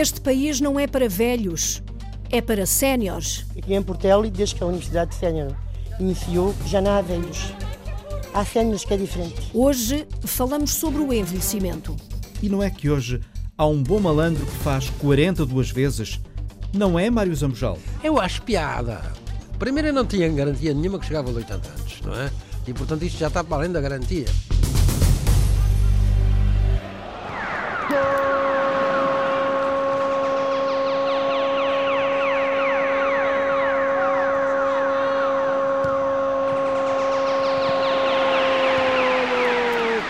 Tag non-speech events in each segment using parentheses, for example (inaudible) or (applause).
Este país não é para velhos, é para séniores. Aqui em Portela, desde que a Universidade de Sénior iniciou, já não há velhos. Há séniores que é diferente. Hoje falamos sobre o envelhecimento. E não é que hoje há um bom malandro que faz 42 vezes? Não é, Mário Zambojal? Eu acho piada. Primeiro eu não tinha garantia nenhuma que chegava aos 80 anos, não é? E portanto isto já está para além da garantia.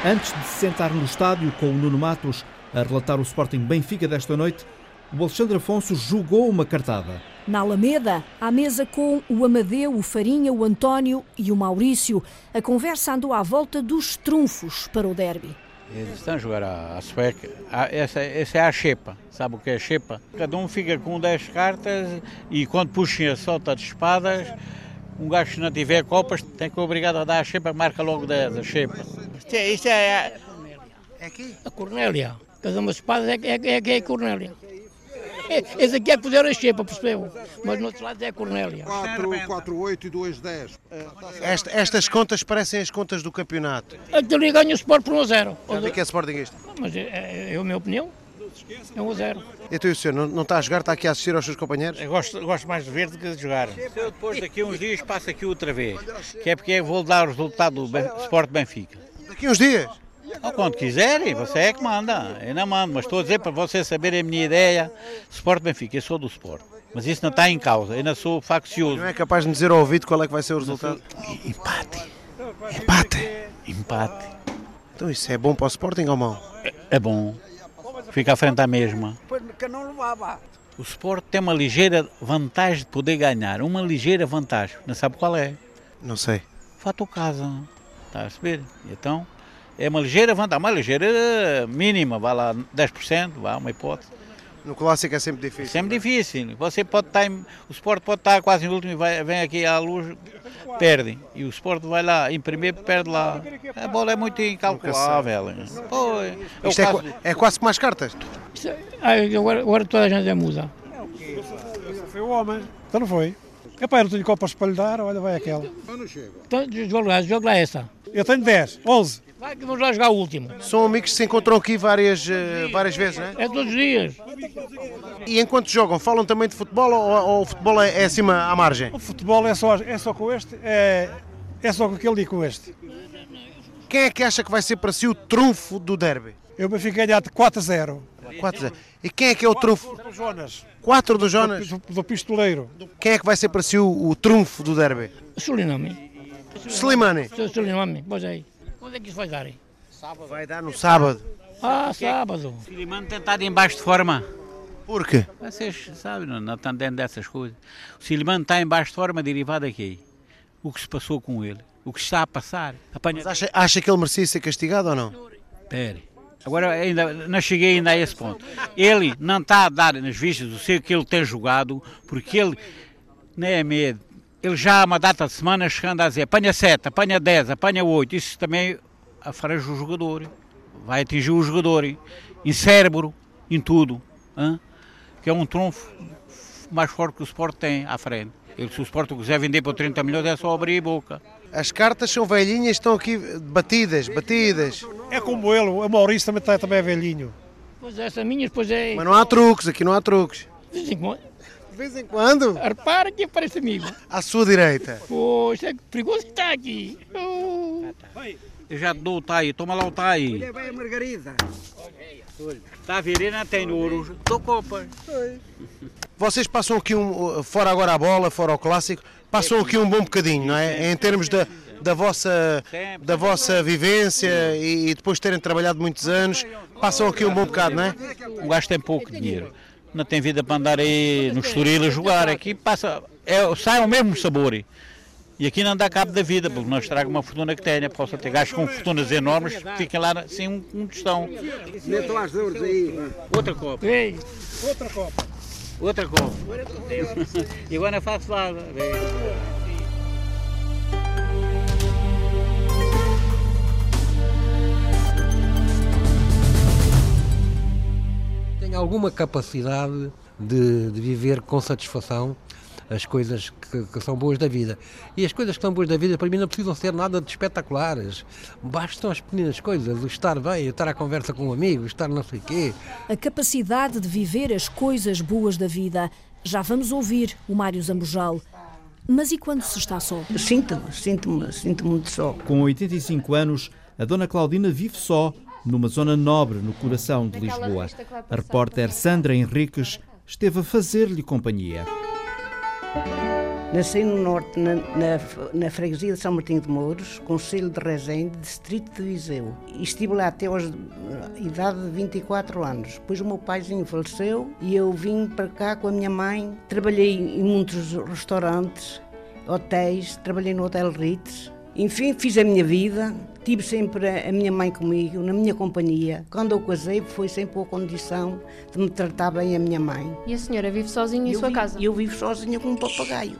Antes de se sentar no estádio com o Nuno Matos a relatar o Sporting Benfica desta noite, o Alexandre Afonso jogou uma cartada. Na Alameda, à mesa com o Amadeu, o Farinha, o António e o Maurício, a conversa andou à volta dos trunfos para o derby. Eles estão a jogar a, a sueca. A, essa, essa é a xepa. Sabe o que é a xepa? Cada um fica com 10 cartas e quando puxem a solta de espadas, um gajo que não tiver copas tem que ser obrigado a dar a xepa, marca logo 10 a xepa. Isto é, isto é, É aqui? a Cornélia. Cada uma espadas é, é, é, é a Cornélia. É, Esse aqui é que fizeram a xepa, percebeu? Mas no outro lado é a Cornélia. 4, 4, 8 e 2, 10. Esta- estas contas parecem as contas do campeonato. Aquele ganha o Sport por 1 a 0. Já vi que é Sportingista. Mas é, é, é a minha opinião. É 1 a 0. Então e o senhor não, não está a jogar, está aqui a assistir aos seus companheiros? Eu gosto, gosto mais de ver do que de jogar. Eu depois daqui a uns dias passo aqui outra vez. Que é porque eu vou dar o resultado do Sport Benfica. Daqui uns dias. Ou quando quiserem, você é que manda. Eu não mando, mas estou a dizer para vocês saberem a minha ideia. Sport Benfica, eu sou do Sport. Mas isso não está em causa, eu ainda sou faccioso. Não é capaz de me dizer ao ouvido qual é que vai ser o resultado? Empate, Empate. empate. Então isso é bom para o Sporting ou mau? É bom. Fica à frente à mesma. O Sport tem uma ligeira vantagem de poder ganhar. Uma ligeira vantagem. Não sabe qual é? Não sei. Fato casa. Está a perceber? Então, é uma ligeira vantagem. Uma ligeira mínima. Vai lá 10%, vá, uma hipótese. No clássico é sempre difícil. Sempre difícil. Você pode estar em, o Sport pode estar quase em último e vai, vem aqui à luz, perde. E o Sport vai lá, em primeiro, perde lá. A bola é muito incalculável. Pô, é Isto é, caso- é quase como as cartas. É- ah, agora, agora toda a gente é muda. Foi o homem. Então não foi. Epá, eu não tenho copas para lhe dar, olha, vai aquela. Então, joga lá, joga lá essa. Eu tenho 10, 11. Vai que vamos lá jogar o último. São amigos que se encontram aqui várias, eh, várias vezes, não é? É todos os dias. E enquanto jogam, falam também de futebol ou, ou o futebol é, é acima à margem? O futebol é só, é só com este, é, é só com aquele e com este. Quem é que acha que vai ser para si o trunfo do derby? Eu me fiquei ganhar de 4 a 0. 4 a 0. E quem é que é o trunfo? Do Jonas. 4 do Jonas? Do, do pistoleiro. Quem é que vai ser para si o, o trunfo do derby? Suliname. Slimani. Suliname, pois é. Quando é que isso vai dar? Vai dar no sábado. Ah, sábado. O Filimano tem estado em baixo de forma. Por quê? Vocês sabem, não, não estão dentro dessas coisas. O Silimano está em baixo de forma derivado aqui. O que se passou com ele. O que está a passar. Apanha... Mas acha, acha que ele merecia ser castigado ou não? Pere. Agora ainda não cheguei ainda a esse ponto. Ele não está a dar nas vistas do ser que ele tem jogado, porque ele não é medo. Ele já há uma data de semana chegando a dizer apanha 7, apanha 10, apanha 8. Isso também afranja o jogador. Vai atingir o jogador. Em cérebro, em tudo. hã? Que é um trunfo mais forte que o Sport tem à frente. Ele, se o Sport quiser vender por 30 milhões é só abrir a boca. As cartas são velhinhas, estão aqui batidas, batidas. É como ele, o Maurício também, tá, também é velhinho. Pois é, essa minha, pois é. Mas não há truques, aqui não há truques. De vez em quando. Repara que aparece amigo. à sua direita. Pois é perigoso está aqui. Oh. Eu já dou o TAI, toma lá o TAI. Vai a Margarida. Está a ver, ainda tem ouros, dou copas. Vocês passam aqui, um, fora agora a bola, fora o clássico, passam aqui um bom bocadinho, não é? Em termos da, da, vossa, da vossa vivência e, e depois de terem trabalhado muitos anos, passam aqui um bom bocado, não é? O gajo tem pouco dinheiro. Não tem vida para andar aí no Estoril a jogar. Aqui passa, é, sai o mesmo sabor. E aqui não dá cabo da vida, porque nós traga uma fortuna que tenha. Posso ter gajos com fortunas enormes que fiquem lá sem um, um tostão. Metam as dores aí. Outra copa. Ei, Outra copa. Outra copa. E agora não faço nada. Tenho alguma capacidade de, de viver com satisfação as coisas que, que, são boas da vida. E as coisas que são boas da vida, para mim, não precisam ser nada de espetaculares. Bastam as pequenas coisas, o estar bem, o estar à conversa com um amigo, estar não sei quê. A capacidade de viver as coisas boas da vida. Já vamos ouvir o Mário Zambojal. Mas e quando se está só? Sinto-me, sinto-me, sinto-me muito só. Com 85 anos, a dona Claudina vive só, numa zona nobre no coração de Lisboa. A repórter Sandra Henriques esteve a fazer-lhe companhia. Nasci no Norte, na, na, na, freguesia de São Martinho de Mouros, Conselho de Rezende, Distrito de Viseu. E estive lá até aos idade de 24 anos. Depois o meu paizinho faleceu e eu vim para cá com a minha mãe. Trabalhei em muitos restaurantes, hotéis, trabalhei no Hotel Ritz. Enfim, fiz a minha vida, tive sempre a minha mãe comigo, na minha companhia. Quando eu casei, foi sempre a condição de me tratar bem a minha mãe. E a senhora vive sozinha em eu sua vivo, casa? Eu vivo sozinha com um papagaio.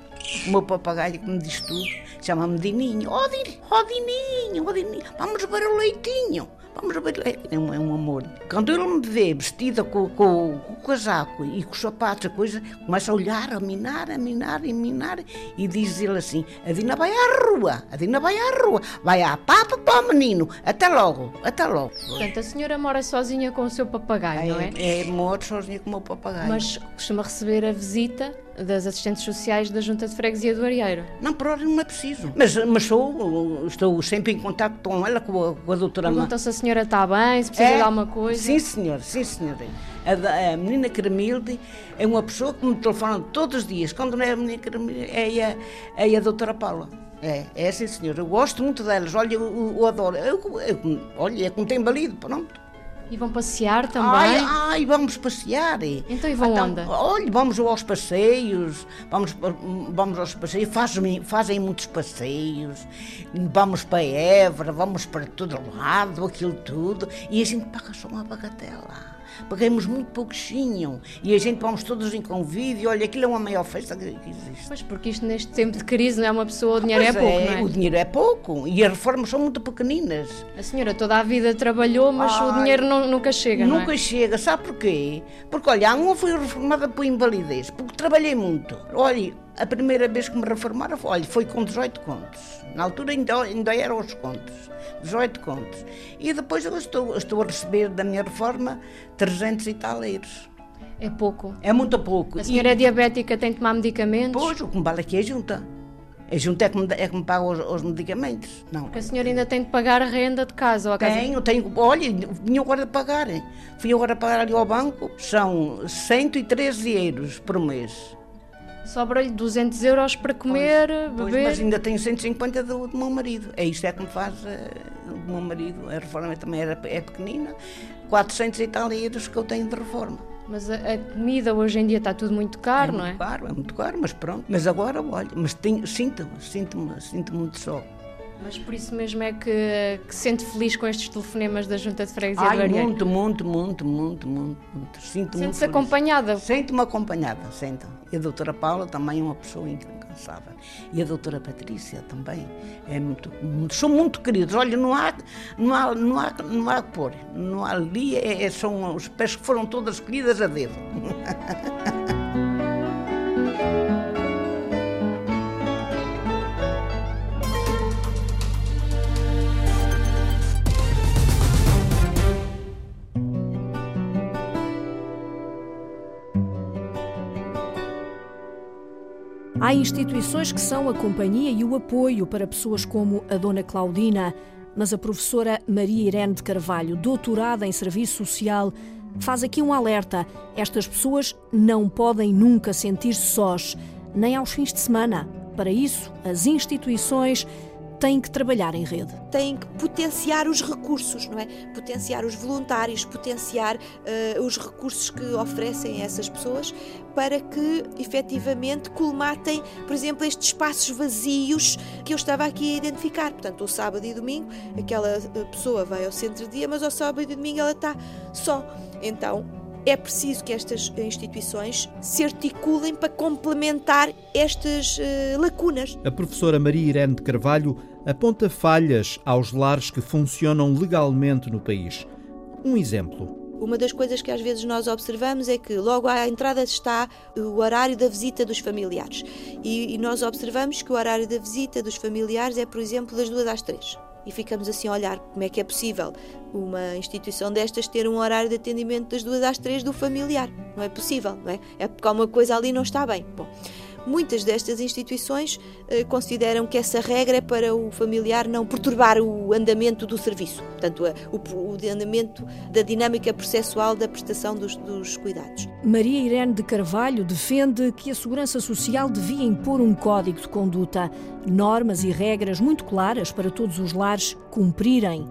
O meu papagaio que me diz tudo, chama-me Dininho. Oh, Dininho, oh, Dininho, oh, Dininho, vamos ver o leitinho. Vamos ver, é um, é um amor. Quando ele me vê vestida com, com, com, o casaco e com os sapatos, a coisa, começa a olhar, a minar, a minar, a minar, e diz ele assim: A Dina vai à rua, a Dina vai à rua, vai à papa para o menino, até logo, até logo. Portanto, a senhora mora sozinha com o seu papagaio, é, não é? É, moro sozinha com o meu papagaio. Mas costuma receber a visita das assistentes sociais da Junta de Freguesia do Arieiro. Não, por hora não é preciso. Mas, mas sou, estou sempre em contato com ela, com a, com a doutora Perguntam se a senhora está bem, se precisa é? de alguma coisa. Sim, senhor, sim, senhora. A, a, menina Caramilde é uma pessoa que me telefona todos os dias. Quando não é a menina Caramilde, é a, é a doutora Paula. É, é sim, senhor. Eu gosto muito delas. Olha, eu, eu adoro. Eu, eu, olha, é como tem balido, pronto. E vão passear também? Ai, ai vamos passear. Então e vão então, onde? Olha, vamos aos passeios, vamos, vamos aos passeios, fazem, fazem muitos passeios, vamos para Évora, vamos para todo lado, aquilo tudo, e a gente paga só uma bagatela pagamos muito pouquinho e a gente vamos todos em convívio. Olha, aquilo é uma maior festa que existe. Pois, porque isto neste tempo de crise não é uma pessoa, o dinheiro é pouco, é, não é? O dinheiro é pouco e as reformas são muito pequeninas. A senhora toda a vida trabalhou, mas Ai, o dinheiro não, nunca chega, Nunca não é? chega, sabe porquê? Porque, olha, uma foi reformada por invalidez, porque trabalhei muito. Olha, a primeira vez que me reformaram, olha, foi com 18 contos. Na altura ainda, ainda eram os contos, 18 contos. E depois eu estou, estou a receber da minha reforma 300 e tal euros. É pouco. É muito pouco. A senhora e... é diabética, tem que tomar medicamentos? Pois, o que me vale aqui é a junta. A junta é que me, é que me paga os, os, medicamentos. Não. Porque a senhora ainda tem de pagar a renda de casa ou a casa? Tenho, tenho. Olha, vim agora de pagar. Fui agora pagar ali ao banco. São 113 euros por mês. Sobra-lhe 200 euros para comer, pois, beber. Pois, mas ainda tenho 150 do, do meu marido. É isto é que me faz uh, do meu marido. A reforma também era, é pequenina. 400 e tal euros que eu tenho de reforma. Mas a, a, comida hoje em dia está tudo muito caro, é não é? Muito caro, é muito caro, mas pronto. Mas agora, olha, mas sinto-me, sinto-me, sinto-me muito só. Mas por isso mesmo é que, que se sente feliz com estes telefonemas da Junta de Freguesia Ai, do muito, muito, muito, muito, muito, muito. Sinto Sente-se acompanhada? Sinto-me acompanhada, sinto. E a doutora Paula também é uma pessoa incansável. E a doutora Patrícia também é muito, muito são muito queridos. Olha, não há, não há, não há, não há que pôr. Não há ali, é, é, são os pés que foram todas escolhidas a dedo. (laughs) Há instituições que são a companhia e o apoio para pessoas como a Dona Claudina, mas a professora Maria Irene de Carvalho, doutorada em Serviço Social, faz aqui um alerta. Estas pessoas não podem nunca sentir-se sós, nem aos fins de semana. Para isso, as instituições têm que trabalhar em rede. Têm que potenciar os recursos, não é? Potenciar os voluntários, potenciar uh, os recursos que oferecem a essas pessoas para que efetivamente colmatem, por exemplo, estes espaços vazios que eu estava aqui a identificar. Portanto, o sábado e domingo, aquela eh, pessoa vai ao centro de dia, mas ao sábado e domingo ela está só. Então, é preciso que estas instituições se articulem para complementar estas uh, lacunas. A professora Maria Irene de Carvalho aponta falhas aos lares que funcionam legalmente no país. Um exemplo. Uma das coisas que às vezes nós observamos é que logo à entrada está o horário da visita dos familiares. E, e nós observamos que o horário da visita dos familiares é, por exemplo, das duas às três e ficamos assim a olhar como é que é possível uma instituição destas ter um horário de atendimento das duas às três do familiar. Não é possível, não é? É porque alguma coisa ali não está bem. Bom, Muitas destas instituições eh, consideram que essa regra é para o familiar não perturbar o andamento do serviço, portanto, o, andamento da dinâmica processual da prestação dos, dos cuidados. Maria Irene de Carvalho defende que a Segurança Social devia impor um código de conduta, normas e regras muito claras para todos os lares cumprirem.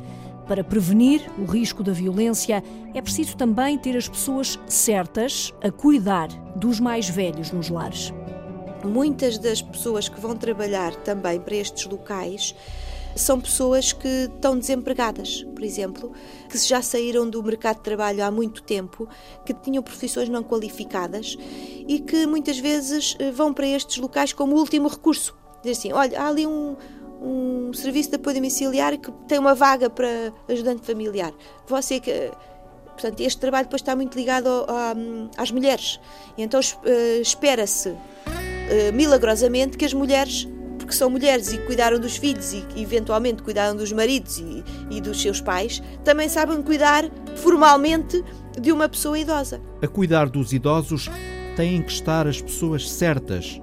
Para prevenir o risco da violência, é preciso também ter as pessoas certas a cuidar dos mais velhos nos lares. Muitas das pessoas que vão trabalhar também para estes locais são pessoas que estão desempregadas, por exemplo, que já saíram do mercado de trabalho há muito tempo, que tinham profissões não qualificadas e que muitas vezes eh, vão para estes locais como último recurso. Dizer assim: olha, há ali um, um serviço de apoio domiciliar que tem uma vaga para ajudante familiar. Você que. Portanto, este trabalho depois está muito ligado às mulheres. Então, eh, espera-se eh, milagrosamente que as mulheres porque são mulheres e cuidaram dos filhos e eventualmente cuidaram dos maridos e, e, dos seus pais, também sabem cuidar formalmente de uma pessoa idosa. A cuidar dos idosos têm que estar as pessoas certas,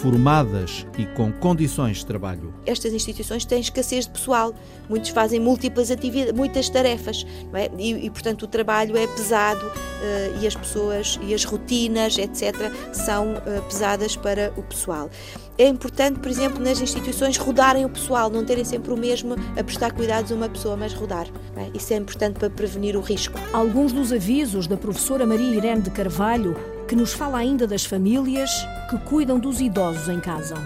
formadas e com condições de trabalho. Estas instituições têm escassez de pessoal, muitos fazem múltiplas atividades, muitas tarefas, é? e, e, portanto o trabalho é pesado uh, e as pessoas e as rotinas, etc., são uh, pesadas para o pessoal. É importante, por exemplo, nas instituições rodarem o pessoal, não terem sempre o mesmo a prestar cuidados a uma pessoa, mas rodar. É? Isso é importante para prevenir o risco. Alguns dos avisos da professora Maria Irene de Carvalho que nos fala ainda das famílias que cuidam dos idosos em casa.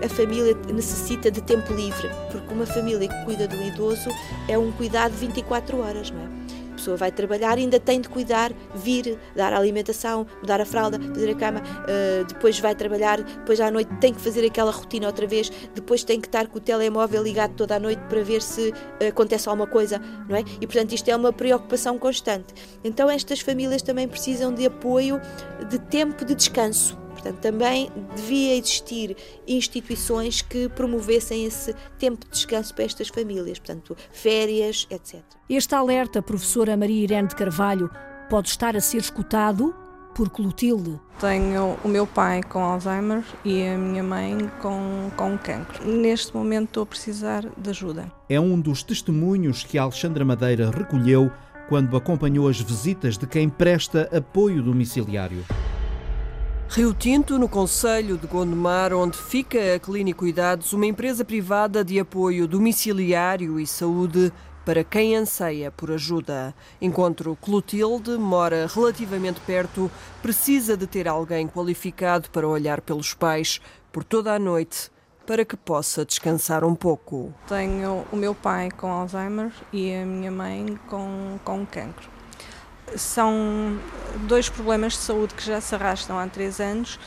A família necessita de tempo livre, porque uma família que cuida do idoso é um cuidado 24 horas, não é? Pessoa vai trabalhar e ainda tem de cuidar, vir, dar a alimentação, mudar a fralda, fazer a cama, uh, depois vai trabalhar, depois à noite tem que fazer aquela rotina outra vez, depois tem que estar com o telemóvel ligado toda a noite para ver se uh, acontece alguma coisa, não é? E portanto isto é uma preocupação constante. Então estas famílias também precisam de apoio, de tempo de descanso. Portanto, também devia existir instituições que promovessem esse tempo de descanso para estas famílias, portanto, férias, etc. Este alerta, professora Maria Irene de Carvalho, pode estar a ser escutado por Clotilde. Tenho o meu pai com Alzheimer e a minha mãe com, com cancro. Neste momento estou a precisar de ajuda. É um dos testemunhos que Alexandra Madeira recolheu quando acompanhou as visitas de quem presta apoio domiciliário. Rio Tinto, no Conselho de Gondomar, onde fica a Clínica Cuidados, uma empresa privada de apoio domiciliário e saúde para quem anseia por ajuda. Encontro Clotilde, mora relativamente perto, precisa de ter alguém qualificado para olhar pelos pais por toda a noite para que possa descansar um pouco. Tenho o meu pai com Alzheimer e a minha mãe com, com cancro. São dois problemas de saúde que já se arrastam há três anos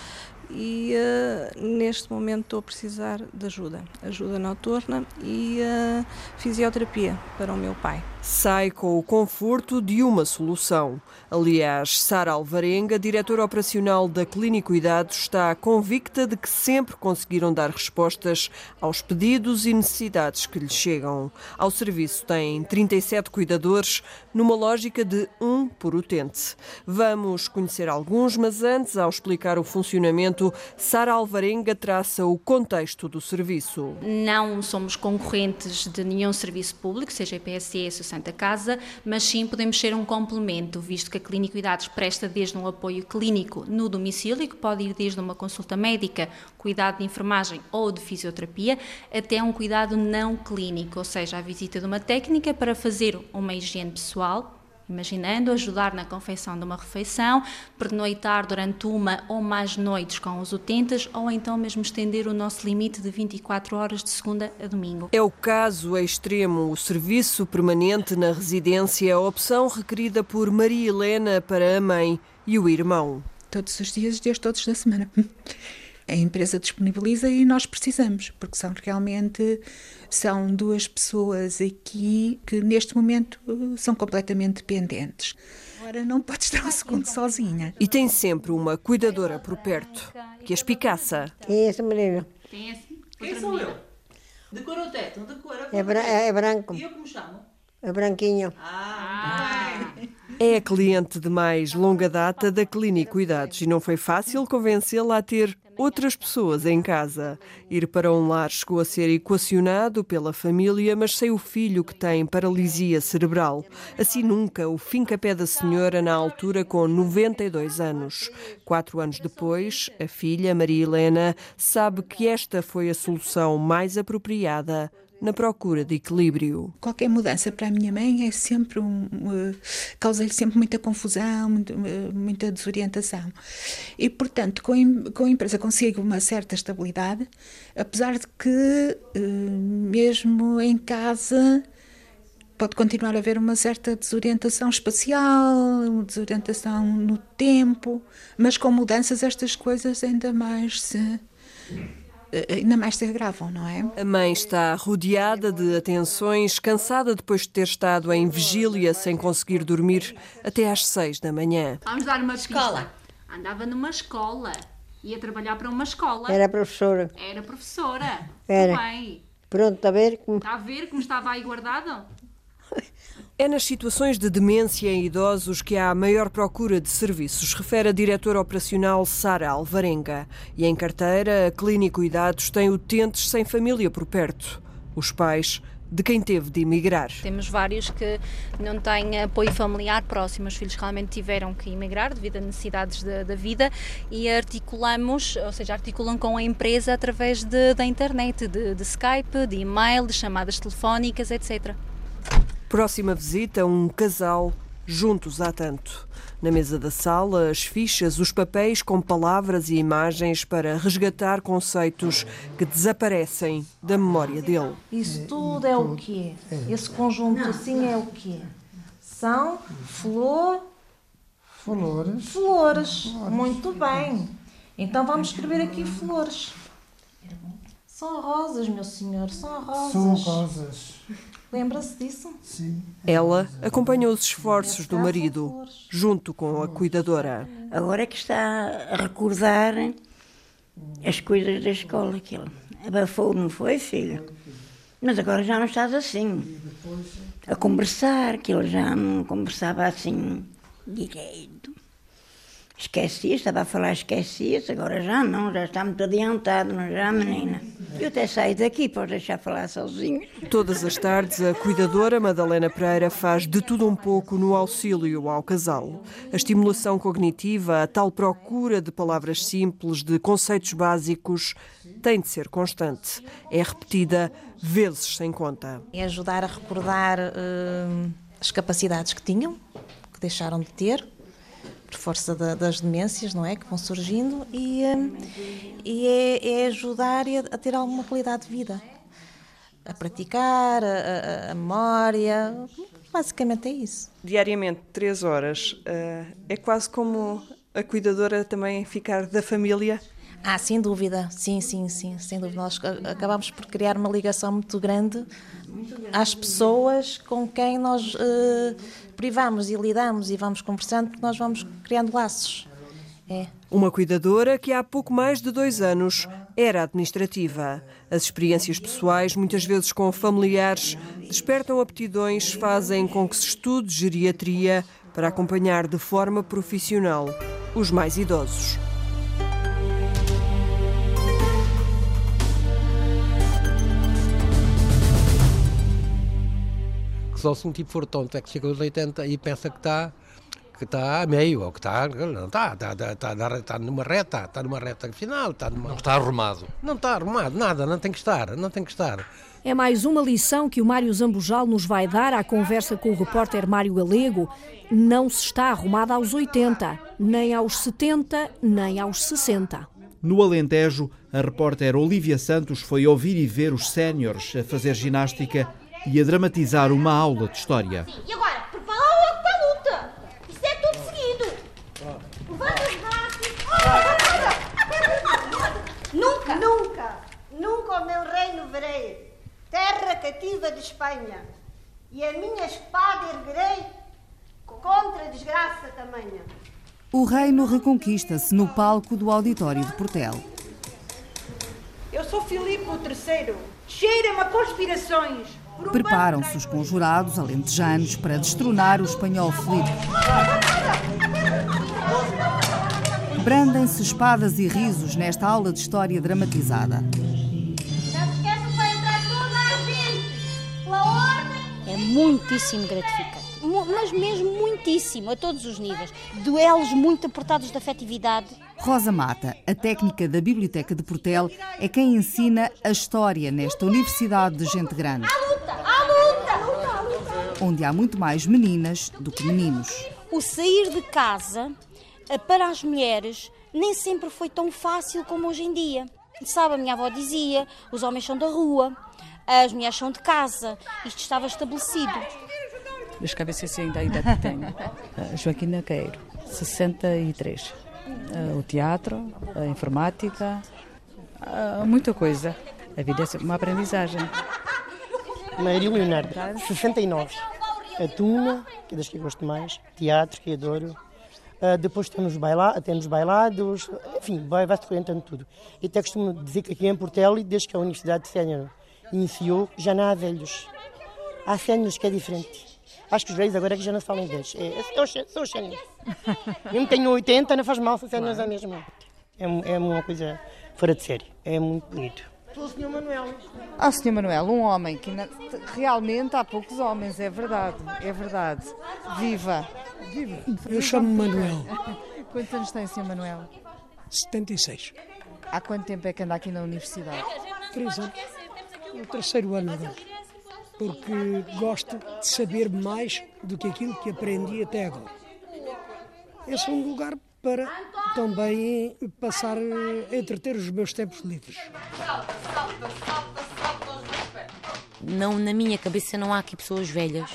e uh, neste momento estou a precisar de ajuda, ajuda noturna e uh, fisioterapia para o meu pai sai com o conforto de uma solução. Aliás, Sara Alvarenga, diretora operacional da Clínica Cuidados, está convicta de que sempre conseguiram dar respostas aos pedidos e necessidades que lhe chegam. Ao serviço tem 37 cuidadores, numa lógica de um por utente. Vamos conhecer alguns, mas antes, ao explicar o funcionamento, Sara Alvarenga traça o contexto do serviço. Não somos concorrentes de nenhum serviço público, seja IPSS, Santa Casa, mas sim podemos ser um complemento, visto que a Clínica Cuidados presta desde um apoio clínico no domicílio, que pode ir desde uma consulta médica, cuidado de enfermagem ou de fisioterapia, até um cuidado não clínico, ou seja, a visita de uma técnica para fazer uma higiene pessoal, Imaginando ajudar na confecção de uma refeição, pernoitar durante uma ou mais noites com os utentes ou então mesmo estender o nosso limite de 24 horas de segunda a domingo. É o caso extremo, o serviço permanente na residência, a opção requerida por Maria Helena para a mãe e o irmão. Todos os dias, dias todos da semana. (laughs) a empresa disponibiliza e nós precisamos, porque são realmente são duas pessoas aqui que neste momento são completamente dependentes. Agora não pode estar um segundo sozinha. E tem sempre uma cuidadora por perto, que as picaça. Quem é essa menina? Quem é Quem sou eu? De cor ou teto? De cor, é, é branco. E eu como chamo? É branquinho. Ah, é a cliente de mais longa data da Clínica Cuidados e não foi fácil convencê-la a ter outras pessoas em casa. Ir para um lar chegou a ser equacionado pela família, mas sem o filho que tem paralisia cerebral. Assim nunca, o fim-capé da senhora na altura com 92 anos. Quatro anos depois, a filha, Maria Helena, sabe que esta foi a solução mais apropriada na procura de equilíbrio. Qualquer mudança para a minha mãe é sempre um, uh, causa-lhe sempre muita confusão, muito, uh, muita desorientação. E, portanto, com com a empresa consigo uma certa estabilidade, apesar de que, uh, mesmo em casa, pode continuar a haver uma certa desorientação espacial, desorientação no tempo, mas com mudanças estas coisas ainda mais se ainda mais se agravam, não é? A mãe está rodeada de atenções, cansada depois de ter estado em vigília sem conseguir dormir até às seis da manhã. Vamos dar uma escola. Andava numa escola. Ia trabalhar para uma escola. Era professora. Era professora. Era. bem. Pronto, está a ver? Como... Está a ver como estava aí guardado? É nas situações de demência em idosos que há a maior procura de serviços, refere a diretora operacional Sara Alvarenga. E em carteira, a Clínica Cuidados tem utentes sem família por perto. Os pais de quem teve de emigrar. Temos vários que não têm apoio familiar próximo, os filhos realmente tiveram que emigrar devido a necessidades da vida e articulamos, ou seja, articulam com a empresa através de, da internet, de, de Skype, de e-mail, de chamadas telefónicas, etc. Próxima visita, um casal juntos há tanto. Na mesa da sala, as fichas, os papéis com palavras e imagens para resgatar conceitos que desaparecem da memória dele. Isso tudo é o quê? Esse conjunto assim é o quê? São flor... Flores. Flores. Muito bem. Então vamos escrever aqui flores. São rosas, meu senhor, são rosas. São rosas. Lembra-se disso? Sim. Ela acompanhou os esforços do marido, junto com a cuidadora. Agora é que está a recordar as coisas da escola. Que ele abafou, não foi, filho? Mas agora já não estás assim. A conversar, que ele já não conversava assim direito. Esquecia, estava a falar esquecia-se, agora já não, já está muito adiantado, não já, menina? Eu até saio daqui, para deixar falar sozinho. Todas as tardes, a cuidadora Madalena Pereira faz de tudo um pouco no auxílio ao casal. A estimulação cognitiva, a tal procura de palavras simples, de conceitos básicos, tem de ser constante. É repetida vezes sem conta. É ajudar a recordar uh, as capacidades que tinham, que deixaram de ter, por força da, das demências, não é? Que vão surgindo e, hum, e é, é, ajudar a, ter alguma qualidade de vida. A praticar, a, a, a memória, basicamente é isso. Diariamente, três horas, eh, é quase como a cuidadora também ficar da família? Ah, sem dúvida, sim, sim, sim, sem dúvida. Nós acabamos por criar uma ligação muito grande às pessoas com quem nós uh, privamos e lidamos e vamos conversando, porque nós vamos criando laços. É. Uma cuidadora que há pouco mais de dois anos era administrativa. As experiências pessoais, muitas vezes com familiares, despertam aptidões, fazem com que se estude geriatria para acompanhar de forma profissional os mais idosos. Só se um tipo for tonto é que chega aos 80 e pensa que está que está a meio, ou que está. Não está, está, está, está, está numa reta, está numa reta final, está numa. Não está arrumado. Não está arrumado, nada, não tem que estar, não tem que estar. É mais uma lição que o Mário Zambujal nos vai dar à conversa com o repórter Mário Galego. Não se está arrumado aos 80, nem aos 70, nem aos 60. No Alentejo, a repórter Olivia Santos foi ouvir e ver os séniores a fazer ginástica e a dramatizar uma aula de história. Sim, e agora, prepara logo para a luta! Isto é tudo seguido! Os braços! Nunca! Nunca! Nunca o meu reino verei, terra cativa de Espanha, e a minha espada erguerei contra a desgraça tamanha. O reino reconquista-se no palco do auditório de Portel. Eu sou Filipe III. Cheira-me a conspirações. Preparam-se os conjurados alentejanos para destronar o espanhol Filipe. Brandem-se espadas e risos nesta aula de história dramatizada. É muitíssimo gratificante. Mas mesmo muitíssimo, a todos os níveis. Duelos muito apertados de afetividade. Rosa Mata, a técnica da Biblioteca de Portel, é quem ensina a história nesta Universidade de Gente Grande! Onde há muito mais meninas do que meninos. O sair de casa eh, para as mulheres nem sempre foi tão fácil como hoje em dia. Sabe, a minha avó dizia: os homens são da rua, as mulheres são de casa. Isto estava estabelecido. Das cabeças assim, da idade que tenho. (laughs) A Joaquina Queiro, 63. Ah, O teatro, a informática, ah, muita coisa. A vida é sempre uma aprendizagem. Maria Leonardo, 69. A Tuna, que é das que eu gosto mais. Teatro, que adoro. Ah, depois temos, baila temos bailados, enfim, vai- vai-se orientando tudo. E até costumo dizer que aqui em Portel, desde que a Universidade de Sénior iniciou, já não há velhos. Há séniores que é diferente. Acho que os velhos agora é que já não se falam velhos. É, é, são os séniores. Mesmo tenho 80, não faz mal, são séniores à mesma. É, é uma coisa fora de série. É muito bonito. Pelo Sr. Manuel. Ao Sr. Manuel, um homem que na- realmente há poucos homens, é verdade, é verdade. Viva! Viva! Eu chamo-me Manuel. (laughs) Quantos anos tem, Sr. Manuel? 76. Há quanto tempo é que anda aqui na universidade? Três anos. É o terceiro ano agora. Porque gosto de saber mais do que aquilo que aprendi até agora. Esse é um lugar para também passar a entreter os meus tempos livres. Não, na minha cabeça não há aqui pessoas velhas.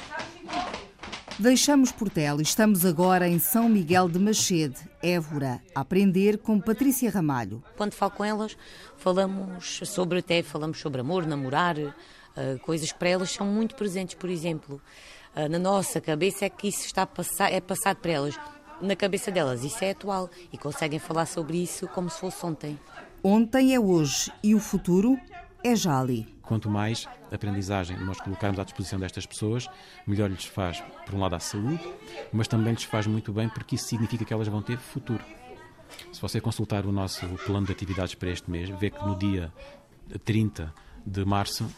Deixamos Portel e estamos agora em São Miguel de Machede, Évora, a aprender com Patrícia Ramalho. Quando falo com elas, falamos sobre até falamos sobre amor, namorar, ah, coisas que para elas são muito presentes, por exemplo. Ah, na nossa cabeça é que isso está passar, é passado para elas. Na cabeça delas isso é atual e conseguem falar sobre isso como se fosse ontem. Ontem é hoje e o futuro é já ali. Quanto mais aprendizagem nós colocarmos à disposição destas pessoas, melhor lhes faz, por um lado, a saúde, mas também lhes faz muito bem porque isso significa que elas vão ter futuro. Se você consultar o nosso plano de atividades para este mês, vê que no dia 30 de março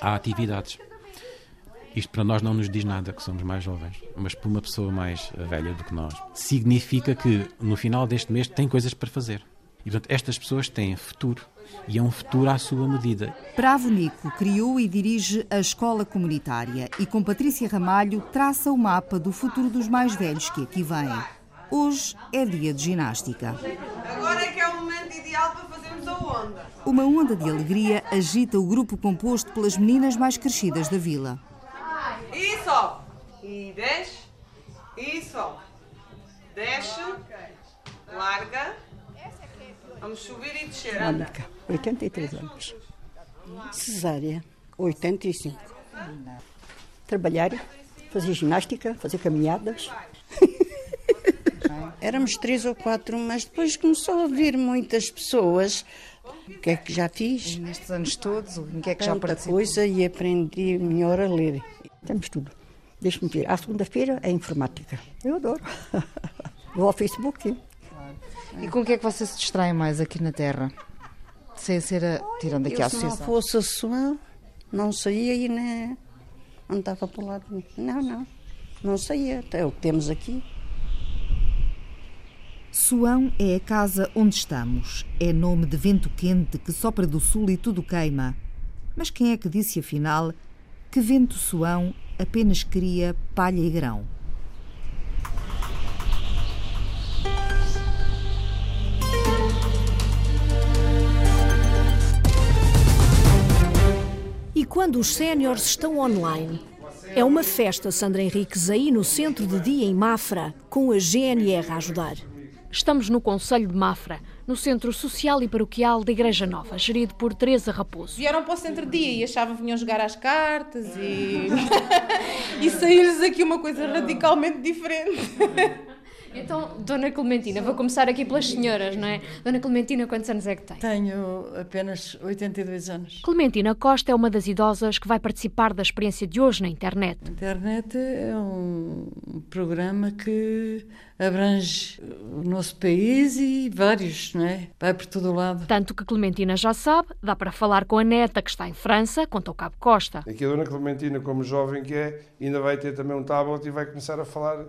há atividades. Isto para nós não nos diz nada, que somos mais jovens, mas para uma pessoa mais eh, velha do que nós, significa que no final deste mês tem coisas para fazer. E portanto, estas pessoas têm futuro. E é um futuro à sua medida. Bravo Nico criou e dirige a escola comunitária e com Patrícia Ramalho traça o mapa do futuro dos mais velhos que aqui vêm. Hoje é dia de ginástica. Agora é que é o momento ideal para fazermos a onda. Uma onda de alegria agita o grupo composto pelas meninas mais crescidas da vila. E. E desce. E sobe. Desce. Larga. Vamos subir e descer. Anda. Mónica, 83 anos. Cesárea, 85. Trabalhar, fazer ginástica, fazer caminhadas. (laughs) Éramos três ou quatro, mas depois começou a vir muitas pessoas. O que é que já fiz? Nestes anos todos, em que é que já Tanta participou? coisa e aprendi melhor a ler. Temos tudo. Deixa-me ver. À segunda-feira é informática. Eu adoro. (laughs) Vou ao Facebook. E com o que é que você se distrai mais aqui na Terra? Sem ser a... tirando aqui Eu, a se não fosse a sua, não saía e nem andava para o lado. Não, não. Não saía. É o que temos aqui. Suão é a casa onde estamos. É nome de vento quente que sopra do sul e tudo queima. Mas quem é que disse afinal que vento suão apenas cria palha e grão? E quando os séniores estão online? É uma festa, Sandra Henriques, aí no centro de dia em Mafra, com a GNR a ajudar. Estamos no Conselho de Mafra, no Centro Social e Paroquial da Igreja Nova, gerido por Teresa Raposo. Vieram para o centro-dia e achavam que vinham jogar às cartas e, (laughs) e saiu-lhes aqui uma coisa radicalmente diferente. (laughs) Então, Dona Clementina, vou começar aqui pelas senhoras, não é? Dona Clementina, quantos anos é que tem? Tenho apenas 82 anos. Clementina Costa é uma das idosas que vai participar da experiência de hoje na internet. A internet é um programa que abrange o nosso país e vários, não é? Vai por todo o lado. Tanto que Clementina já sabe, dá para falar com a neta que está em França, conta o Cabo Costa. Aqui a Dona Clementina, como jovem que é, ainda vai ter também um tablet e vai começar a falar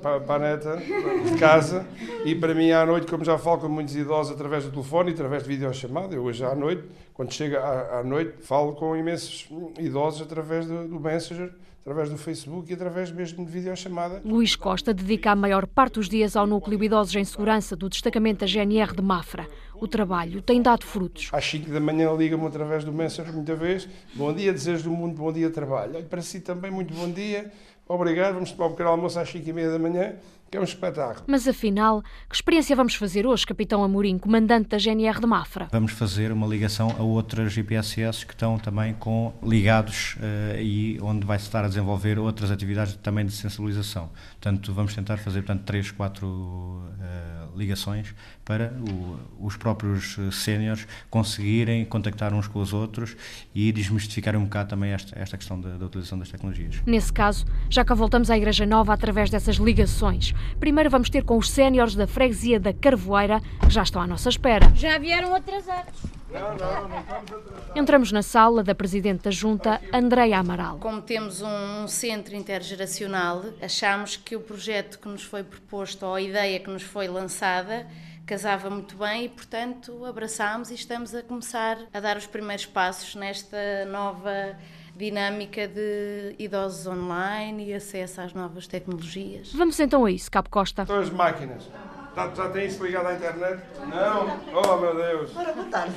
para, para a neta de casa e para mim à noite, como já falo com muitos idosos através do telefone e através de videochamada, eu hoje à noite, quando chega à, à noite, falo com imensos idosos através do, do Messenger, através do Facebook e através mesmo de videochamada. Luís Costa dedica a maior parte dos dias ao núcleo Idosos em Segurança do destacamento da GNR de Mafra. O trabalho tem dado frutos. Às 5 da manhã liga-me através do Messenger muita vez. Bom dia, desejo do mundo, bom dia, trabalho. Olha, para si também, muito bom dia. Obrigado, vamos tomar um pequeno almoço às 5 e meia da manhã, que é um espetáculo. Mas afinal, que experiência vamos fazer hoje, Capitão Amorim, comandante da GNR de Mafra? Vamos fazer uma ligação a outras GPSS que estão também com ligados uh, e onde vai-se estar a desenvolver outras atividades também de sensibilização. Portanto, vamos tentar fazer portanto, três, quatro uh, ligações para o, os próprios séniores conseguirem contactar uns com os outros e desmistificar um bocado também esta, esta questão da, da utilização das tecnologias. Nesse caso, já cá voltamos à Igreja Nova através dessas ligações. Primeiro vamos ter com os séniores da freguesia da Carvoeira, que já estão à nossa espera. Já vieram atrasados. Não, não, não estamos atrasados. Entramos na sala da Presidente da Junta, Andreia Amaral. Como temos um centro intergeracional, achamos que o projeto que nos foi proposto, ou a ideia que nos foi lançada, casava muito bem e, portanto, abraçámos e estamos a começar a dar os primeiros passos nesta nova dinâmica de idosos online e acesso às novas tecnologias. Vamos então a isso, Cabo Costa. Estão as máquinas. Já, já tem isso ligado à internet? Não? Oh, meu Deus. Ora, boa tarde.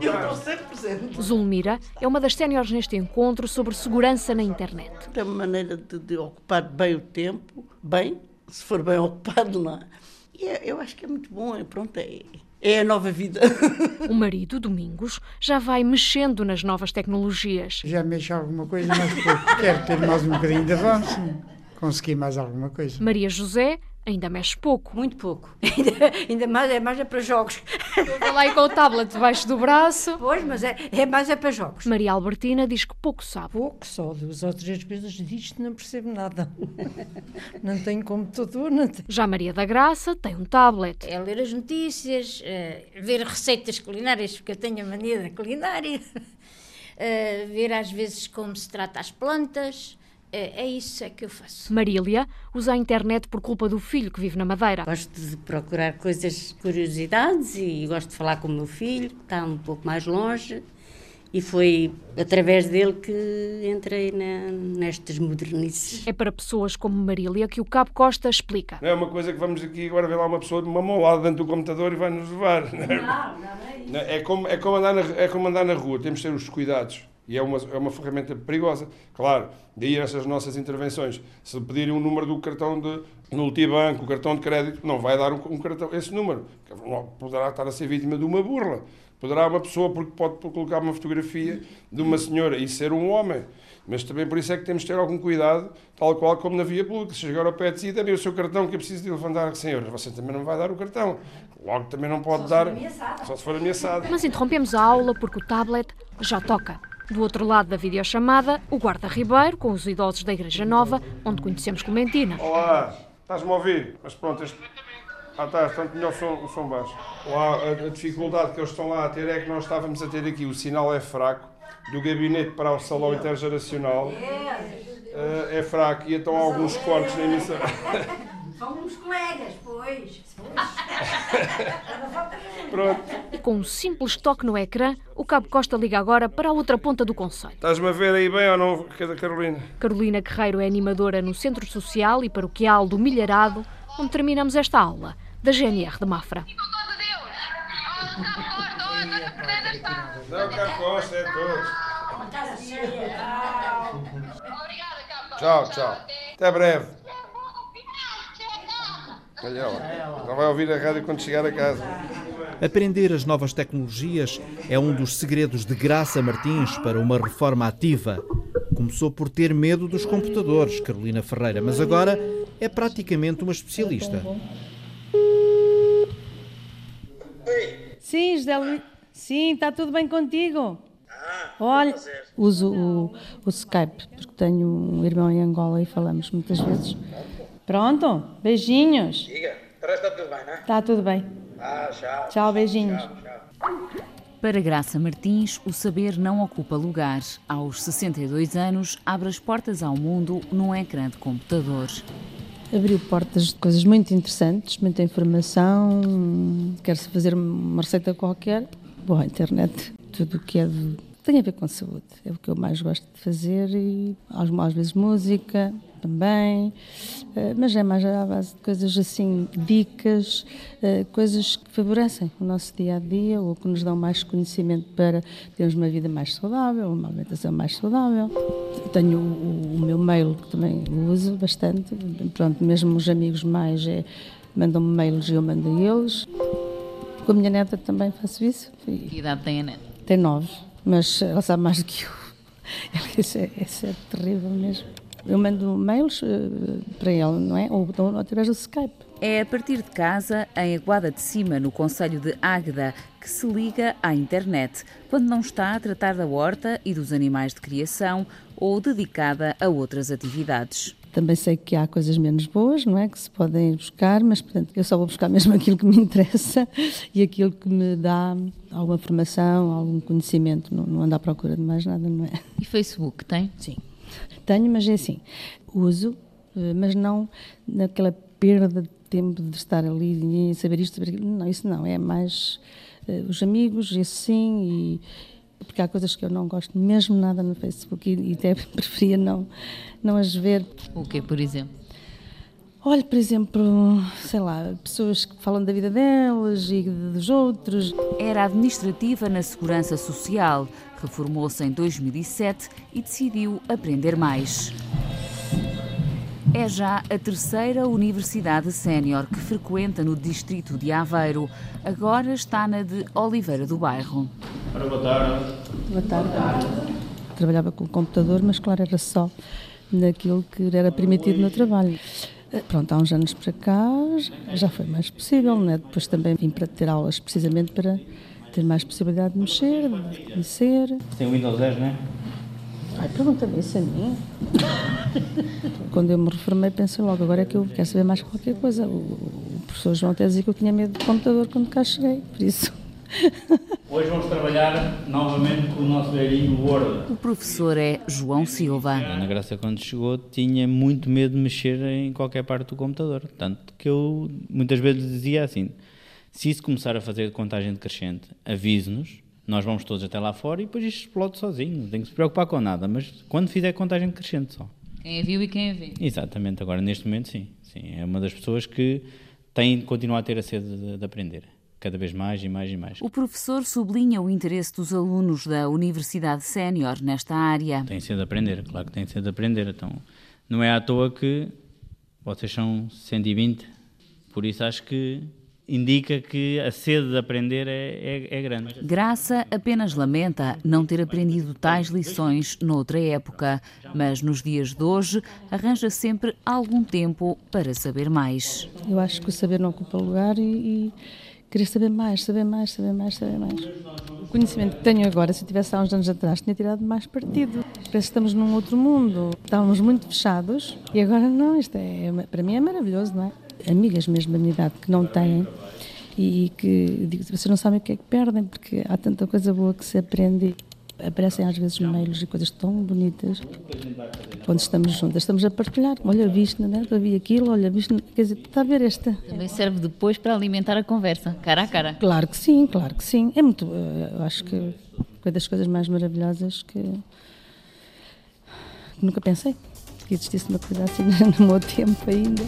Eu estou sempre presente. Zulmira é uma das séniores neste encontro sobre segurança na internet. É uma maneira de, de ocupar bem o tempo, bem, se for bem (laughs) ocupado, não é? E é, eu acho que é muito bom, é, pronto, é, é a nova vida. (laughs) O marido, Domingos, já vai mexendo nas novas tecnologias. Já mexo alguma coisa, mas quero ter mais um bocadinho de avanço. Consegui mais alguma coisa. Maria José ainda mexe pouco. Muito pouco. (laughs) Ainda, ainda mais, é mais é para jogos. Estou lá aí com o tablet debaixo do braço. Pois, mas é, é mais é para jogos. Maria Albertina diz que pouco sabe. Pouco, só duas ou três coisas disto não percebo nada. (laughs) Não tenho computador, não tenho. Já Maria da Graça tem um tablet. É ler as notícias, é ver receitas culinárias, porque eu tenho a mania da culinária. É, (laughs) ver às vezes como se trata as plantas. É, é isso é que eu faço. Marília usa a internet por culpa do filho que vive na Madeira. Gosto de procurar coisas, curiosidades e gosto de falar com o meu filho, que está um pouco mais longe. E foi através dele que entrei na, nestas modernices. É para pessoas como Marília que o Cabo Costa explica. Não é uma coisa que vamos aqui agora ver lá uma pessoa de uma mão lá dentro do computador e vai nos levar. Não, não, não é isso. É como, é, como andar na, é como andar na rua, temos de ter os cuidados. E é uma, é uma ferramenta perigosa. Claro, daí essas nossas intervenções. Se pedirem um número do cartão de multibanco, o cartão de crédito, não vai dar um, um cartão, esse número. Poderá estar a ser vítima de uma burla. Poderá uma pessoa, porque pode colocar uma fotografia de uma senhora e ser um homem. Mas também por isso é que temos de ter algum cuidado, tal qual como na via pública. Se chegar ao pé de si, o seu cartão que eu preciso de levantar 100 euros. Você também não vai dar o cartão. Logo também não pode Só dar. se for ameaçado. Só se for ameaçado. Mas interrompemos a aula porque o tablet já toca. Do outro lado da videochamada, o guarda Ribeiro, com os idosos da Igreja Nova, onde conhecemos Clementina. Olá, estás-me a ouvir? Mas pronto, este... Ah, está, tanto melhor o som, o som baixo. Lá, a, a dificuldade que eles estão lá a ter é que nós estávamos a ter aqui, o sinal é fraco, do gabinete para o salão intergeracional eh, é fraco e então há alguns cortes na emissão. Somos colegas, pois. (laughs) Pronto. E com um simples toque no ecrã, o Cabo Costa liga agora para a outra ponta do Conselho. Estás-me a ver aí bem ou não, Carolina? Carolina Guerreiro é animadora no Centro Social e Paroquial do Milharado, onde terminamos esta aula, da GNR de Mafra. Não, Cabo Costa, é todos. Tchau, tchau. Até breve. Olha ela. Já vai ouvir a rádio quando chegar a casa. Aprender as novas tecnologias é um dos segredos de Graça Martins para uma reforma ativa. Começou por ter medo dos computadores, Carolina Ferreira, mas agora é praticamente uma especialista. Sim, José Luís. Sim, está tudo bem contigo? Olha, uso o, o Skype, porque tenho um irmão em Angola e falamos muitas vezes. Pronto, beijinhos. Diga, para está tudo bem, não é? Está tudo bem. Ah, tchau. Tchau, beijinhos. Para Graça Martins, o saber não ocupa lugar. Aos 62 anos, abre as portas ao mundo num ecrã de computador. Abriu portas de coisas muito interessantes, muita informação. Quer-se fazer uma receita qualquer, boa internet, tudo o que é de, tem a ver com saúde. É o que eu mais gosto de fazer e às, vezes música também, eh, mas é mais à base de coisas assim, dicas, eh, coisas que favorecem o nosso dia a dia ou que nos dão mais conhecimento para termos uma vida mais saudável, uma alimentação mais saudável. Tenho o, o meu mail que também uso bastante, pronto, mesmo os amigos mais é, mandam-me mails e eu mando a eles. Com a minha neta também faço isso. Que idade tem a neta? Tem nove, mas ela sabe mais do que eu. (laughs) Isso é, isso é terrível mesmo. Eu mando mails uh, para ele, não é? Ou, ou através do Skype. É a partir de casa, em Aguada de Cima, no Conselho de Águeda, que se liga à internet, quando não está a tratar da horta e dos animais de criação ou dedicada a outras atividades. Também sei que há coisas menos boas, não é? Que se podem buscar, mas portanto eu só vou buscar (laughs) mesmo aquilo que me interessa e aquilo que me dá alguma formação, algum conhecimento. Não, não ando à procura de mais nada, não é? E Facebook tem? Sim. Tenho, mas é assim, uso, eh, mas não naquela perda de tempo de estar ali e saber isto, saber aquilo. Não, isso não, é mais uh, os amigos, isso sim, e, porque há coisas que eu não gosto mesmo nada no Facebook e, e até (laughs) preferia não, não as ver. O que, por exemplo? Olha, por exemplo, sei lá, pessoas que falam da vida delas e dos outros. Era administrativa na Segurança Social, reformou-se em 2007 e decidiu aprender mais. É já a terceira universidade sénior que frequenta no distrito de Aveiro. Agora está na de Oliveira do Bairro. Ora, boa tarde. Boa tarde. Trabalhava com o computador, mas claro, era só naquilo que era permitido no trabalho. Pronto, há uns anos para cá já foi mais possível, né? depois também vim para ter aulas precisamente para ter mais possibilidade de mexer, de conhecer. Tem o Windows 10, não é? Ai, pergunta-me isso a mim. (laughs) Quando eu me reformei, pensei logo, agora é que eu quero saber mais qualquer coisa. O, professor João até dizia que eu tinha medo de computador quando cá cheguei, por isso. Hoje vamos trabalhar novamente com o nosso velhinho Word. O professor é João Silva. A Ana Graça, quando chegou, tinha muito medo de mexer em qualquer parte do computador. Tanto que eu muitas vezes dizia assim: se isso começar a fazer contagem decrescente, avise-nos, nós vamos todos até lá fora e depois isto explode sozinho, não tem que se preocupar com nada, mas quando fizer contagem decrescente só. Quem a viu e quem a vê. Exatamente, agora neste momento sim. sim é uma das pessoas que tem de continuar a ter a sede de, de aprender cada vez mais e mais e mais. O professor sublinha o interesse dos alunos da Universidade Sénior nesta área. Tem sede de aprender, claro que tem sede de aprender. Então, não é à toa que vocês são 120, por isso acho que indica que a sede de aprender é, é, é, grande. Graça apenas lamenta não ter aprendido tais lições noutra época, mas nos dias de hoje arranja sempre algum tempo para saber mais. Eu acho que o saber não ocupa lugar e, e querer saber mais, saber mais, saber mais, saber mais. O conhecimento que tenho agora, se eu tivesse há uns anos atrás, tinha tirado mais partido. Parece que estamos num outro mundo. Estávamos muito fechados e agora não, isto é, para mim é maravilhoso, não é? amigas mesmo da minha idade que não têm e que digo, vocês não sabem o que é que perdem porque há tanta coisa boa que se aprende aparecem às vezes mails e coisas tão bonitas quando estamos juntas, estamos a partilhar. Olha, viste, né? eu vi aquilo, olha, viste quer dizer, está a ver esta? Também serve depois para alimentar a conversa, cara a cara. Claro que sim, claro que sim. É muito, eh, eu acho que foi das coisas mais maravilhosas que, que nunca pensei que existisse uma coisa assim (laughs) no meu tempo ainda.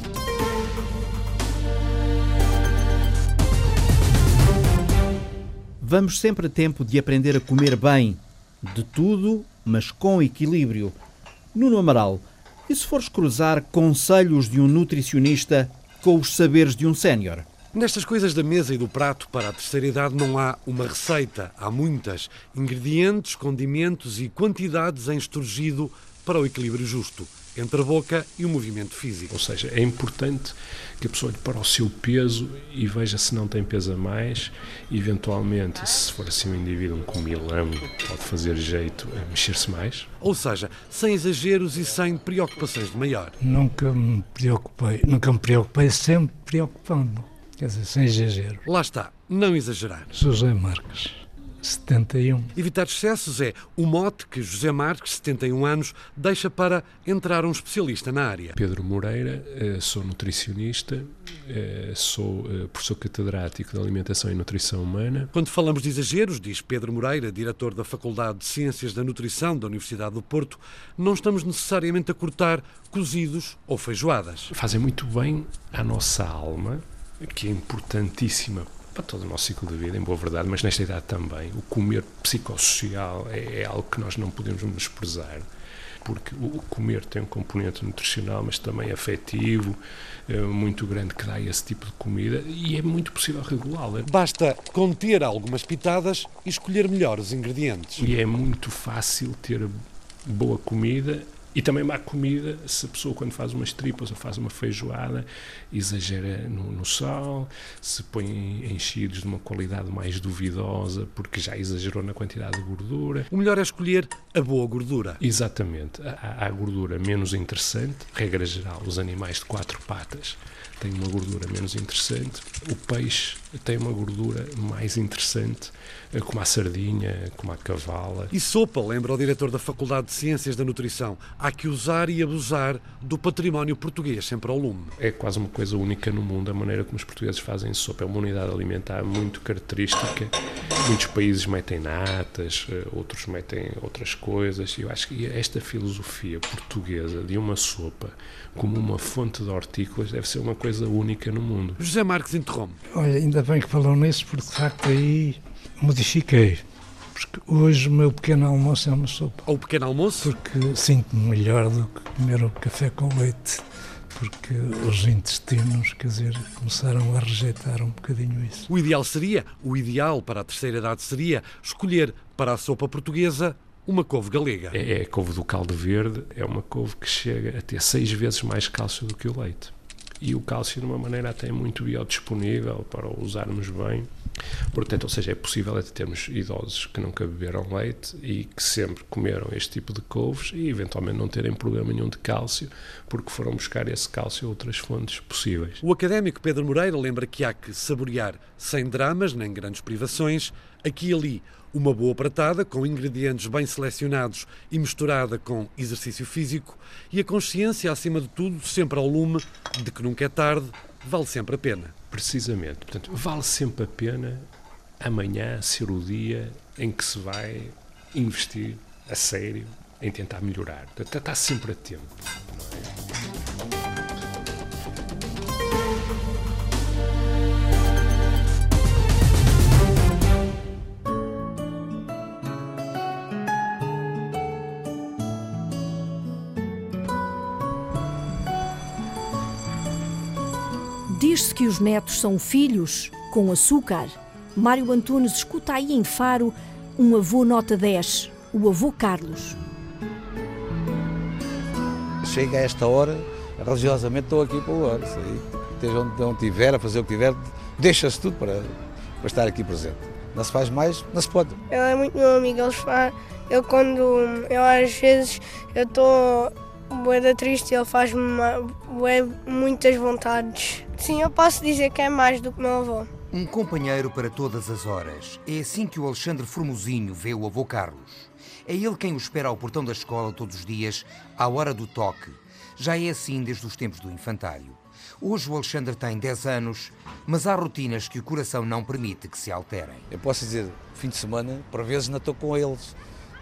Vamos sempre a tempo de aprender a comer bem, de tudo, mas com equilíbrio. Nuno Amaral, e se fores cruzar conselhos de um nutricionista com os saberes de um sénior? Nestas coisas da mesa e do prato para a terceira idade não há uma receita, há muitas. Ingredientes, condimentos e quantidades em esturgido para o equilíbrio justo entre a boca e o movimento físico. Ou seja, é importante que a pessoa olhe para o seu peso e veja se não tem peso a mais. Eventualmente, se for assim um indivíduo um comilão, pode fazer jeito a mexer-se mais. Ou seja, sem exageros e sem preocupações de maior. Nunca me preocupei, nunca me preocupei, sempre preocupando. Quer dizer, sem exagero. Lá está, não exagerar. José Marques. 71. Evitar excessos é o mote que José Marques, 71 anos, deixa para entrar um especialista na área. Pedro Moreira, eh, sou nutricionista, eh, sou eh, professor catedrático de Alimentação e Nutrição Humana. Quando falamos de exageros, diz Pedro Moreira, diretor da Faculdade de Ciências da Nutrição da Universidade do Porto, não estamos necessariamente a cortar cozidos ou feijoadas. Fazem muito bem à nossa alma, que é importantíssima para todo o nosso ciclo de vida, em boa verdade, mas nesta idade também. O comer psicossocial é, é algo que nós não podemos desprezar, porque o comer tem um componente nutricional, mas também afetivo, é, muito grande que dá esse tipo de comida e é muito possível regulá-la. Basta conter algumas pitadas e escolher melhor os ingredientes. E é muito fácil ter boa comida e também má comida, se a pessoa quando faz umas tripas ou faz uma feijoada exagera no, no sal, se põe enchidos de uma qualidade mais duvidosa porque já exagerou na quantidade de gordura. O melhor é escolher a boa gordura. Exatamente. Há, há gordura menos interessante, regra geral, os animais de quatro patas têm uma gordura menos interessante, o peixe tem uma gordura mais interessante como a sardinha, como a cavala. E sopa, lembra o diretor da Faculdade de Ciências da Nutrição. Há que usar e abusar do património português, sempre ao lume. É quase uma coisa única no mundo a maneira como os portugueses fazem sopa. É uma unidade alimentar muito característica. Muitos países metem natas, eh, outros metem outras coisas. Eu acho que esta filosofia portuguesa de uma sopa como uma fonte de hortícolas deve ser uma coisa única no mundo. José Marques interrompe. Olha, ainda bem que falou nisso, porque de facto aí modifiquei. Porque hoje o meu pequeno almoço é uma sopa. Ou pequeno almoço? Porque sinto-me melhor do que comer o café com leite. Porque os intestinos, quer dizer, começaram a rejeitar um bocadinho isso. O ideal seria, o ideal para a terceira idade seria escolher para a sopa portuguesa uma couve galega. É, é a couve do caldo verde, é uma couve que chega a ter seis vezes mais cálcio do que o leite. E o cálcio, de uma maneira até muito biodisponível para o usarmos bem. Portanto, ou seja, é possível até termos idosos que nunca beberam leite e que sempre comeram este tipo de couves e eventualmente não terem problema nenhum de cálcio porque foram buscar esse cálcio a outras fontes possíveis. O académico Pedro Moreira lembra que há que saborear sem dramas nem grandes privações, aqui e ali uma boa pratada com ingredientes bem selecionados e misturada com exercício físico e a consciência, acima de tudo, sempre ao lume de que nunca é tarde, vale sempre a pena. Precisamente. Portanto, vale sempre a pena amanhã ser o dia em que se vai investir a sério em tentar melhorar. Portanto, está sempre a tempo. Diz-se que os netos são filhos com açúcar. Mário Antunes escuta aí em Faro um avô nota 10, o avô Carlos. Chega a esta hora, religiosamente estou aqui para o ano. Esteja onde, onde tiver, a fazer o que tiver, deixa-se tudo para, para estar aqui presente. Não se faz mais, não se pode. Ele é muito meu amigo, ele faz, eu quando, eu às vezes, eu estou boeda triste, ele faz-me muitas vontades. Sim, eu posso dizer que é mais do que meu avô. Um companheiro para todas as horas. É assim que o Alexandre Formosinho vê o avô Carlos. É ele quem o espera ao portão da escola todos os dias, à hora do toque. Já é assim desde os tempos do infantário. Hoje o Alexandre tem 10 anos, mas há rotinas que o coração não permite que se alterem. Eu posso dizer, fim de semana, por vezes não estou com eles.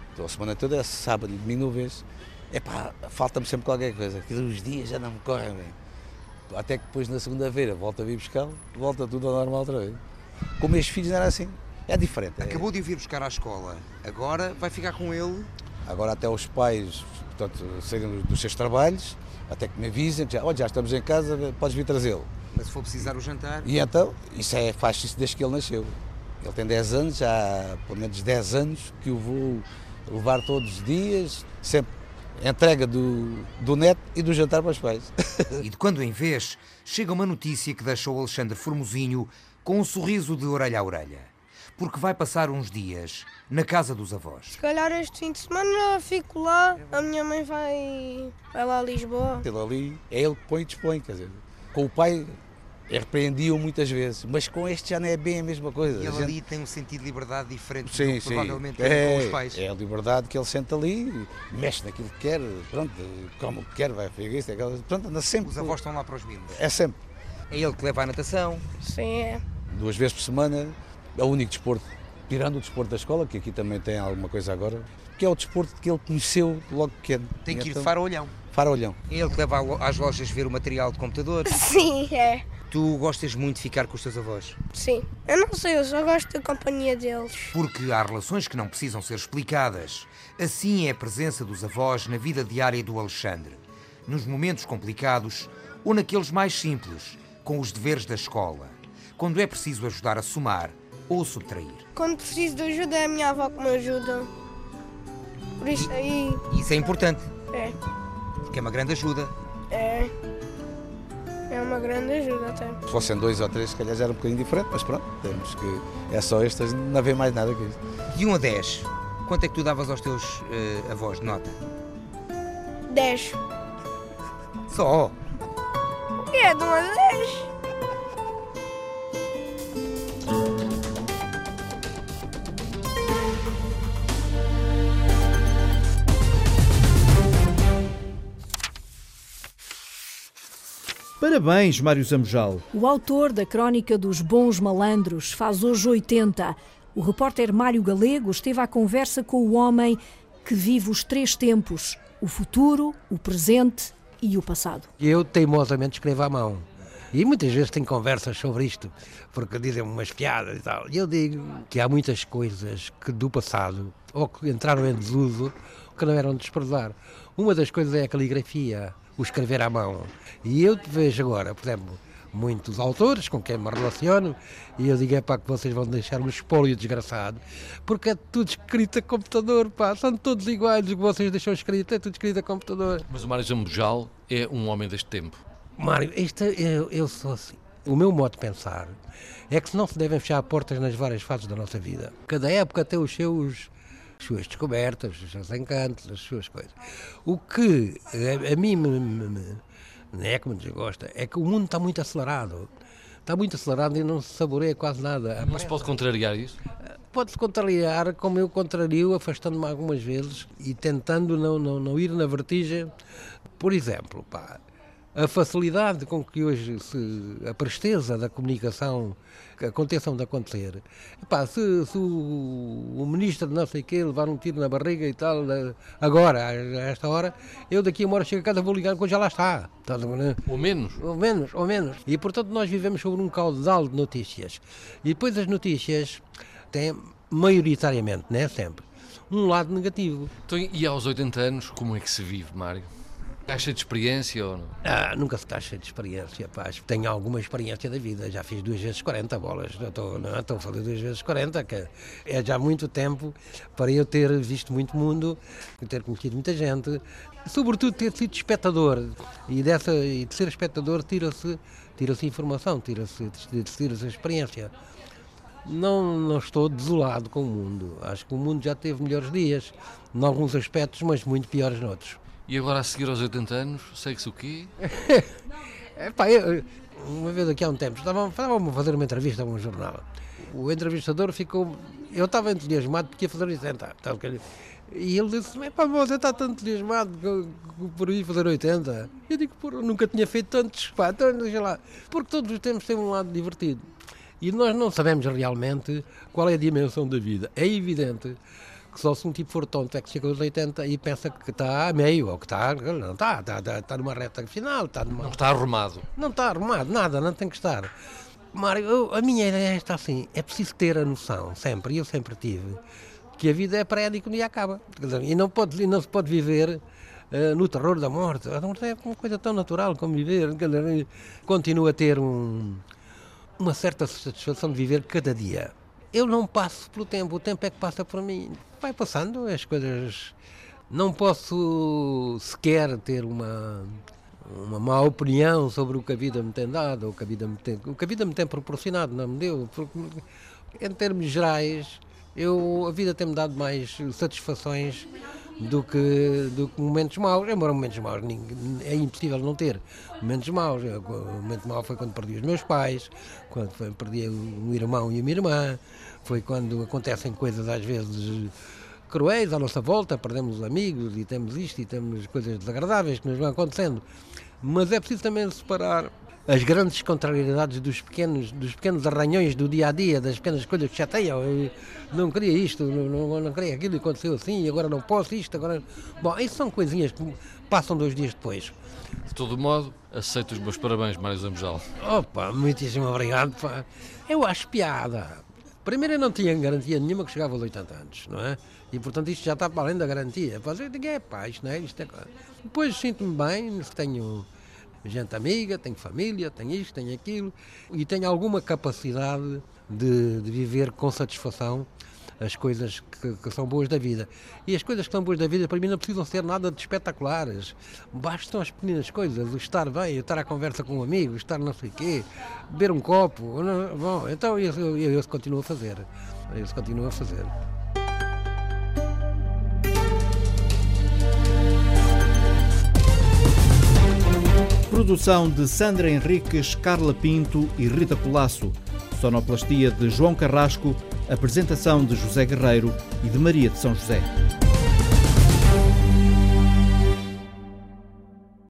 Estou a semana toda, é sábado e domingo vez. Epá, falta-me sempre qualquer coisa. Aquilo os dias já não me correm bem. Até que depois na segunda-feira volto a vir buscar, volta tudo ao normal outra vez. Com meus filhos não era assim. É diferente. Acabou de o vir buscar à escola. Agora vai ficar com ele? Agora até os pais, portanto, saíram dos seus trabalhos, até que me avisem, já, olha, já estamos em casa, podes vir trazê-lo. Mas se for precisar o jantar. E então, isso é, faz isso desde que ele nasceu. Ele tem 10 anos, já há pelo menos 10 anos que o vou levar todos os dias, sempre entrega do, do neto e do jantar para os pais. (laughs) E de quando em vez, chega uma notícia que deixou Alexandre Formosinho com um sorriso de orelha a orelha. Porque vai passar uns dias na casa dos avós. Se calhar este fim de semana fico lá, a minha mãe vai, vai lá a Lisboa. Ele ali é ele que põe e dispõe, quer dizer, com o pai repreendiam muitas vezes, mas com este já não é bem a mesma coisa. E ele gente... ali tem um sentido de liberdade diferente sim, do que sim. provavelmente é, com os pais. É a liberdade que ele sente ali, mexe naquilo que quer, pronto, como que quer, vai fazer isso, aquela, pronto, anda sempre. Os avós estão lá para os mimos. É sempre. É ele que leva à natação. Sim, é. Duas vezes por semana, é o único desporto, tirando o desporto da escola, que aqui também tem alguma coisa agora, que é o desporto que ele conheceu logo pequeno. Tem que ir de Então, faro a olhão. Faro a olhão. É ele que leva às lojas ver o material de computador. (laughs) Sim, é. Tu gostas muito de ficar com os teus avós? Sim. Eu não sei, eu só gosto da companhia deles. Porque há relações que não precisam ser explicadas. Assim é a presença dos avós na vida diária do Alexandre. Nos momentos complicados ou naqueles mais simples, com os deveres da escola. Quando é preciso ajudar a somar ou subtrair. Quando preciso de ajuda é a minha avó que me ajuda. Por isso aí. Isso é importante, É. porque é uma grande ajuda. É. É uma grande ajuda até. Se fossem dois ou três, se calhar já era um bocadinho diferente, mas pronto, temos que. É só estas, não havia mais nada que isso. De 1 a 10, quanto é que tu davas aos teus eh, avós de nota? 10. Só? É de 1 a 10. Parabéns, Mário Zamujal. O autor da Crónica dos Bons Malandros faz hoje 80. O repórter Mário Galego esteve à conversa com o homem que vive os três tempos: o futuro, o presente e o passado. Eu teimosamente escrevo à mão. E muitas vezes tenho conversas sobre isto, porque dizem umas piadas e tal. E eu digo que há muitas coisas que do passado, ou que entraram em desuso, que não eram de desprezar. Uma das coisas é a caligrafia, o escrever à mão. E eu vejo agora, por exemplo, muitos autores com quem me relaciono, e eu digo, é pá, que vocês vão deixar-me espólio desgraçado, porque é tudo escrito a computador, pá, são todos iguais, o que vocês deixam escrito é tudo escrito a computador. Mas o Mário Zambujal é um homem deste tempo. Mário, isto, eu, eu sou assim. O meu modo de pensar é que não se devem fechar portas nas várias fases da nossa vida. Cada época tem os seus suas descobertas, os seus encantos, as suas coisas. O que a, a mim me, me, me, não é que me desgosta, é que o mundo está muito acelerado. Está muito acelerado e não se saboreia quase nada. Se pode contrariar isso? Pode-se contrariar, como eu contrario, afastando-me algumas vezes e tentando não, não, não ir na vertigem. Por exemplo, pá, a facilidade com que hoje se, a presteza da comunicação aconteçam de acontecer. Epá, se, se o, o, ministro de não sei o quê levar um tiro na barriga e tal, agora, a esta hora, eu daqui a uma hora chego a casa vou ligar quando já lá está. Ou menos. Ou menos, ou menos. E portanto nós vivemos sobre um caudal de notícias. E depois as notícias têm, maioritariamente, não é sempre, um lado negativo. Então, e aos 80 anos, como é que se vive, Mário? Estás cheio de experiência ou não? Ah, nunca se está cheio de experiência, pá. Tenho alguma experiência da vida. Já fiz duas vezes 40 bolas. Não estou, não, estou a fazer duas vezes 40, que é já muito tempo para eu ter visto muito mundo, ter conhecido muita gente, sobretudo ter sido espectador. E, dessa, e de ser espectador tira-se tira informação, tira-se tira a experiência. Não, não estou desolado com o mundo. Acho que o mundo já teve melhores dias, em alguns aspectos, mas muito piores noutros. E agora a seguir aos 80 anos, segue-se o quê? (laughs) eu, uma vez aqui há um tempo, estavam a fazer uma entrevista a um jornal. O entrevistador ficou. Eu estava entusiasmado porque ia fazer 80. E ele disse: pá, você está tão entusiasmado por ir fazer 80. Eu digo: Pô, nunca tinha feito tantos. Pá, então lá. Porque todos os tempos têm um lado divertido. E nós não sabemos realmente qual é a dimensão da vida. É evidente que só se um tipo for tonto é que chega aos 80 e pensa que está a meio, ou que está, não está, está, está, está numa reta final. Está numa... Não está arrumado. Não está arrumado, nada, não tem que estar. Mário, eu, a minha ideia é esta assim, é preciso ter a noção, sempre, e eu sempre tive, que a vida é prédia e que dia acaba. E não, pode, e não se pode viver uh, no terror da morte. A morte é uma coisa tão natural como viver. Continuo a ter um, uma certa satisfação de viver cada dia. Eu não passo pelo tempo, o tempo é que passa por mim. Vai passando, as coisas. Não posso sequer ter uma, uma má opinião sobre o que a vida me tem dado, ou o que a vida me tem, o que a vida me tem proporcionado, não me deu. Porque, em termos gerais, eu, a vida tem-me dado mais satisfações do que, do que momentos maus, embora momentos maus é impossível não ter momentos maus. O momento mau foi quando perdi os meus pais, quando foi, perdi um irmão e uma irmã, foi quando acontecem coisas às vezes cruéis à nossa volta, perdemos amigos e temos isto e temos coisas desagradáveis que nos vão acontecendo. Mas é preciso também separar as grandes contrariedades dos pequenos, dos pequenos arranhões do dia a dia, das pequenas coisas que chateiam. Eu não queria isto, não, não, não queria aquilo, aconteceu assim, agora não posso isto, agora. Bom, isso são coisinhas que passam dois dias depois. De todo modo, aceito os meus parabéns, Mário Zambujal. Opa, muitíssimo obrigado. Pá. Eu acho piada. Primeiro, eu não tinha garantia nenhuma que chegava aos 80 anos, não é? E portanto isto já está para além da garantia. Digo, é pá, isto não é, isto é. Depois sinto-me bem, tenho gente amiga, tenho família, tenho isto, tenho aquilo, e tenho alguma capacidade de, de viver com satisfação as coisas que, que, são boas da vida. E as coisas que são boas da vida, para mim, não precisam ser nada de espetaculares. Bastam as pequenas coisas, o estar bem, estar à conversa com um amigo, estar não sei o quê, beber um copo. Bom, então eu, eu, eu, eu continuo a fazer. Eu continuo a fazer. Produção de Sandra Henriques, Carla Pinto e Rita Colasso. Sonoplastia de João Carrasco. Apresentação de José Guerreiro e de Maria de São José.